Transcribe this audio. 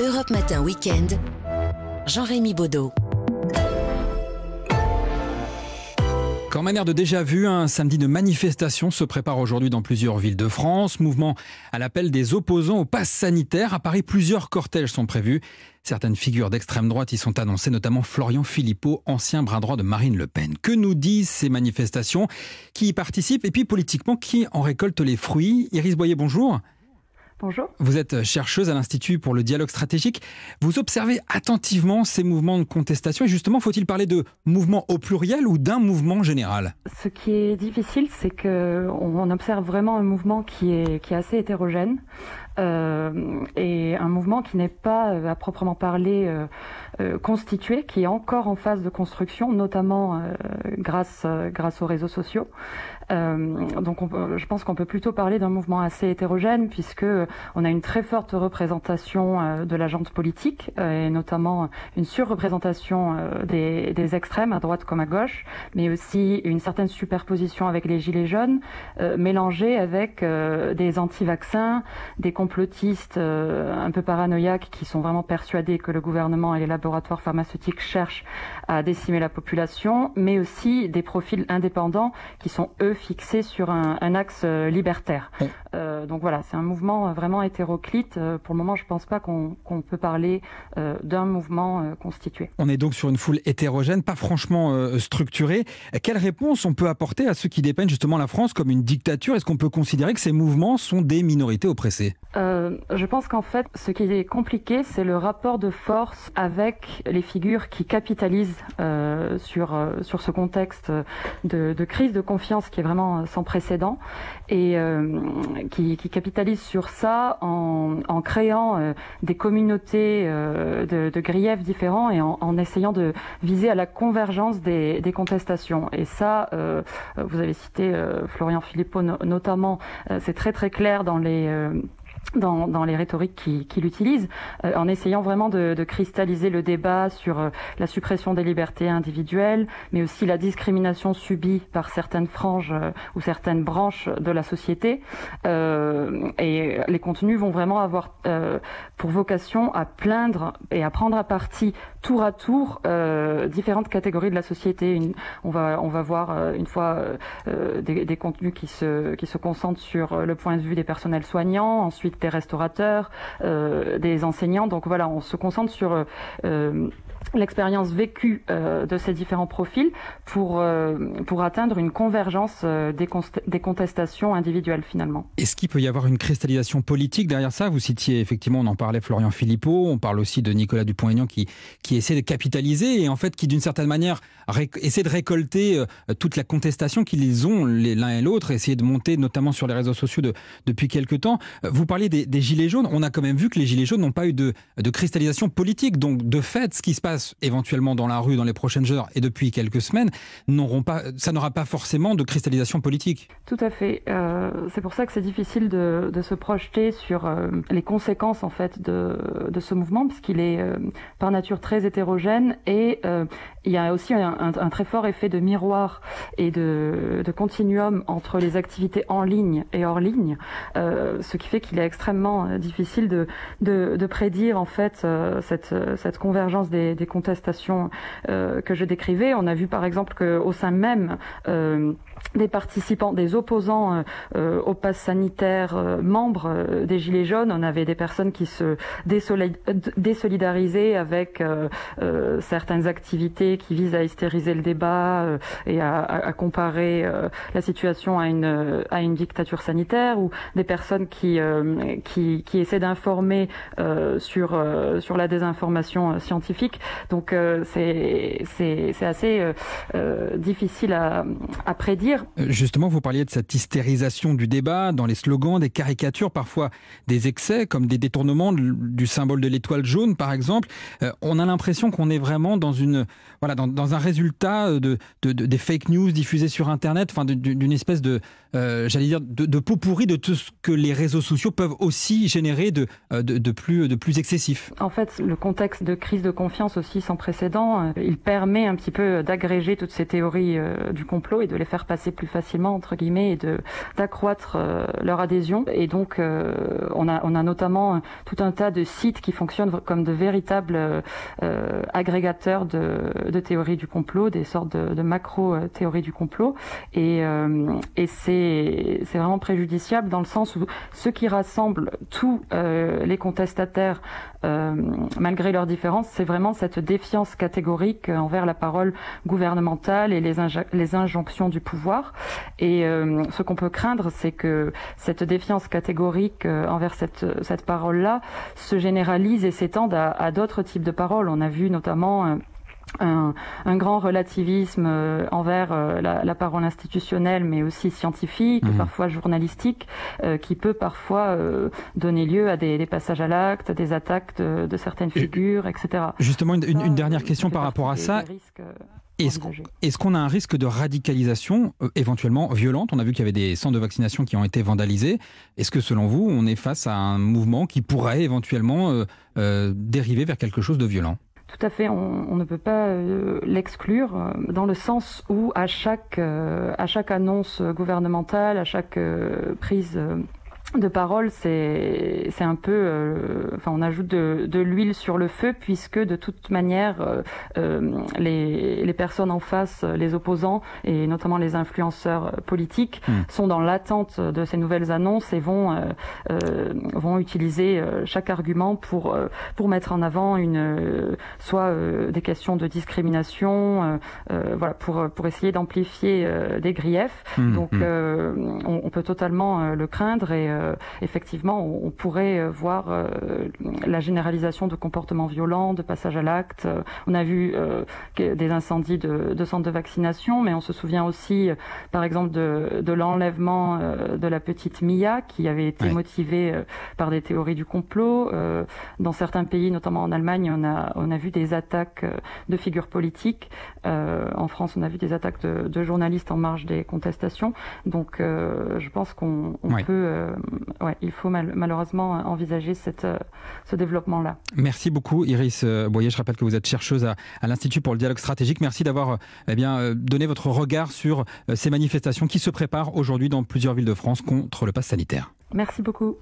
Europe Matin Weekend. Jean-Rémy Baudot. Qu'en manière de déjà vu, un samedi de manifestation se prépare aujourd'hui dans plusieurs villes de France. Mouvement à l'appel des opposants au pass sanitaire. À Paris, plusieurs cortèges sont prévus. Certaines figures d'extrême droite y sont annoncées, notamment Florian Philippot, ancien bras droit de Marine Le Pen. Que nous disent ces manifestations? Qui y participent? Et puis politiquement, qui en récolte les fruits? Iris Boyer, bonjour. Bonjour. Vous êtes chercheuse à l'Institut pour le dialogue stratégique. Vous observez attentivement ces mouvements de contestation et justement, faut-il parler de mouvement au pluriel ou d'un mouvement général? Ce qui est difficile, c'est qu'on observe vraiment un mouvement qui est, qui est assez hétérogène euh, et un mouvement qui n'est pas euh, à proprement parler euh, constitué, qui est encore en phase de construction, notamment grâce, grâce aux réseaux sociaux. Donc on, je pense qu'on peut plutôt parler d'un mouvement assez hétérogène puisque on a une très forte représentation de la jante politique et notamment une surreprésentation des, des, extrêmes à droite comme à gauche, mais aussi une certaine superposition avec les gilets jaunes, mélangée avec des anti-vaccins, des complotistes euh, un peu paranoïaques qui sont vraiment persuadés que le gouvernement et les laboratoires pharmaceutiques cherchent à décimer la population, mais aussi des profils indépendants qui sont eux fixés sur un, axe euh, libertaire. Euh, donc voilà, c'est un mouvement vraiment hétéroclite. pour le moment, je ne pense pas qu'on peut parler d'un mouvement constitué. On est donc sur une foule hétérogène, pas franchement structurée. Quelle réponse on peut apporter à ceux qui dépeignent justement la France comme une dictature? Est-ce qu'on peut considérer que ces mouvements sont des minorités oppressées? Euh, je pense qu'en fait, ce qui est compliqué, c'est le rapport de force avec les figures qui capitalisent euh, sur euh, sur ce contexte de, de, crise de confiance qui est vraiment sans précédent et euh, qui, qui, capitalisent sur ça en, en créant euh, des communautés de, de, griefs différents et en, en, essayant de viser à la convergence des, des contestations. Et ça, vous avez cité Florian Philippot notamment, c'est très très clair dans les dans, dans, les rhétoriques qu'il qui utilise, euh, en essayant vraiment de, de, cristalliser le débat sur euh, la suppression des libertés individuelles, mais aussi la discrimination subie par certaines franges euh, ou certaines branches de la société. et les contenus vont vraiment avoir pour vocation à plaindre et à prendre à partie tour à tour différentes catégories de la société. On va on va voir une fois des, des, contenus qui se qui se concentrent sur le point de vue des personnels soignants, ensuite des restaurateurs, euh, des enseignants. Donc voilà, on se concentre sur euh, euh, l'expérience vécue de ces différents profils pour, pour atteindre une convergence des, des, contestations individuelles finalement. Est-ce qu'il peut y avoir une cristallisation politique derrière ça? Vous citiez effectivement, on en parlait Florian Philippot, on parle aussi de Nicolas Dupont-Aignan qui, qui essaie de capitaliser et en fait qui d'une certaine manière essaie de récolter toute la contestation qu'ils ont l'un et l'autre, essayer de monter notamment sur les réseaux sociaux de, depuis quelques temps. Vous parliez des, gilets jaunes, on a quand même vu que les gilets jaunes n'ont pas eu de, cristallisation politique. Donc, de fait, ce qui se passe éventuellement dans la rue dans les prochaines heures et depuis quelques semaines, pas, ça n'aura pas forcément de cristallisation politique. Tout à fait. Euh, c'est pour ça que c'est difficile de, se projeter sur euh, les conséquences en fait de, ce mouvement, puisqu'il est euh, par nature très hétérogène et euh, il y a aussi un, très fort effet de miroir et de, continuum entre les activités en ligne et hors ligne, euh, ce qui fait qu'il est extrêmement euh, difficile de, prédire en fait cette, convergence des, des contestations que je décrivais. On a vu par exemple qu'au sein même des participants, des opposants euh, au pass sanitaire, euh, membres euh, des Gilets jaunes, on avait des personnes qui se désolidarisaient avec certaines activités qui visent à hystériser le débat et à, comparer la situation à une, à une dictature sanitaire, ou des personnes qui, qui, qui essaient d'informer sur, sur la désinformation scientifique. Donc c'est assez difficile à, à prédire euh, justement, vous parliez de cette hystérisation du débat dans les slogans, des caricatures, parfois des excès, comme des détournements du symbole de l'étoile jaune, par exemple. Euh, on a l'impression qu'on est vraiment dans une voilà dans, un résultat de, de, des fake news diffusées sur Internet, d'une espèce de euh, j'allais dire de, de de tout ce que les réseaux sociaux peuvent aussi générer de, de, de plus de plus excessif. En fait, le contexte de crise de confiance aussi sans précédent, il permet un petit peu d'agréger toutes ces théories du complot et de les faire passer plus facilement entre guillemets et de d'accroître leur adhésion. Et donc on a on a notamment tout un tas de sites qui fonctionnent comme de véritables euh, agrégateurs de, de, théories du complot, des sortes de, de macro-théories du complot. Et, euh, et c'est vraiment préjudiciable dans le sens où ce qui rassemble tous euh, les contestataires, euh, malgré leurs différences, c'est vraiment cette défiance catégorique envers la parole gouvernementale et les, les injonctions du pouvoir. Et euh, ce qu'on peut craindre, c'est que cette défiance catégorique envers cette, parole-là se généralise et s'étende à, à d'autres types de paroles. On a vu notamment euh, un, un, grand relativisme euh, envers euh, la, la, parole institutionnelle, mais aussi scientifique, mmh. parfois journalistique, euh, qui peut parfois donner lieu à des, des passages à l'acte, des attaques de, de certaines figures, etc. Justement, une, dernière question par rapport à ça. Est-ce qu'on est qu a un risque de radicalisation euh, éventuellement violente? On a vu qu'il y avait des centres de vaccination qui ont été vandalisés. Est-ce que selon vous, on est face à un mouvement qui pourrait éventuellement euh, euh, dériver vers quelque chose de violent? Tout à fait, on, ne peut pas euh, l'exclure euh, dans le sens où à chaque, euh, à chaque annonce gouvernementale, à chaque prise de parole, c'est un peu, euh, enfin, on ajoute de, de l'huile sur le feu puisque de toute manière, euh, euh, les, les personnes en face, les opposants et notamment les influenceurs politiques mmh. sont dans l'attente de ces nouvelles annonces et vont vont utiliser chaque argument pour pour mettre en avant une soit des questions de discrimination, voilà, pour pour essayer d'amplifier des griefs. Mmh. Donc, mmh. On, on, peut totalement le craindre et euh, effectivement, on, on, pourrait euh, voir euh, la généralisation de comportements violents, de passage à l'acte. On a vu des incendies de, de, centres de vaccination, mais on se souvient aussi, par exemple, de, de l'enlèvement de la petite Mia, qui avait été ouais. motivée par des théories du complot. Dans certains pays, notamment en Allemagne, on a, on a vu des attaques de figures politiques. en France, on a vu des attaques de, de journalistes en marge des contestations. Donc, je pense qu'on ouais. peut ouais, il faut mal, malheureusement envisager cette, euh, ce développement-là. Merci beaucoup Iris euh, Boyer. Je rappelle que vous êtes chercheuse à, à l'Institut pour le dialogue stratégique. Merci d'avoir euh, eh bien, donné votre regard sur ces manifestations qui se préparent aujourd'hui dans plusieurs villes de France contre le pass sanitaire. Merci beaucoup.